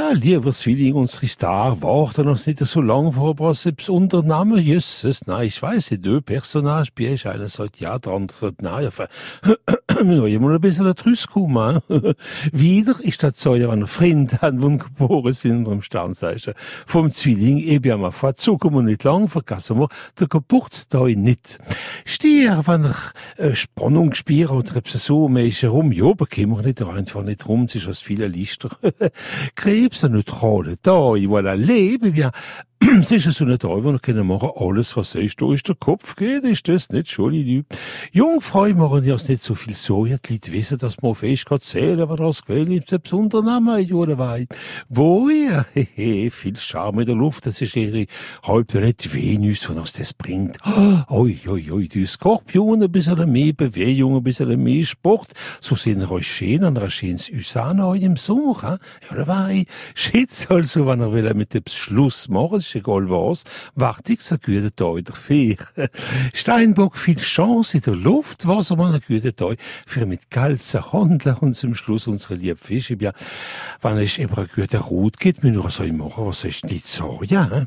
Ja, lieber Zwilling, unsere Star warten noch nicht so lang vor was Unternehmen. Jösses, nein, ich weiß nicht, du Personage bist. Einer sagt ja, der andere sagt nein. Enfin, ja, mal ein bisschen Trüss kommen. Wieder ist das so, ein Freund hat, die geboren sind im Sternzeichen vom Zwilling. Ich bin mal vor, zukommen nicht lang, vergessen wir der Geburtstag nicht. Stier, wenn ich äh, Spannung spüre oder etwas so, man ist herum, ja, bekommen wir nicht einfach nicht rum, es ist aus vielen Lichter. krebsneutrale Tag, voilà, leben wir es ist so Tag, wo wir können machen alles, was. Da ist der Kopf geht, ist das nicht schon, die Jungfrau machen ja nicht so viel so, ja, die Leute wissen, dass man fest kann zählen, aber das Quell ist ein besonderer Name, Jure weit. Wo ihr, hehe, viel Charme in der Luft, das ist ihre nicht Venus, von uns das bringt. Oi, oi, oi, die Skorpion, ein bisschen mehr Bewegung, ein bisschen mehr Sport, so sind euch schön, an einer schönen Usana im Sommer, ja, ich, schätze also, wenn er will mit dem Schluss machen, ist was, wartig so guten Tag dafür. Steinbock viel Chance in der Luft, was er einen guten Tag für mit Geld zu handeln und zum Schluss unsere liebe Fische, wenn es eben eine gute Rot geht, müssen wir so machen, was ist nicht so, ja.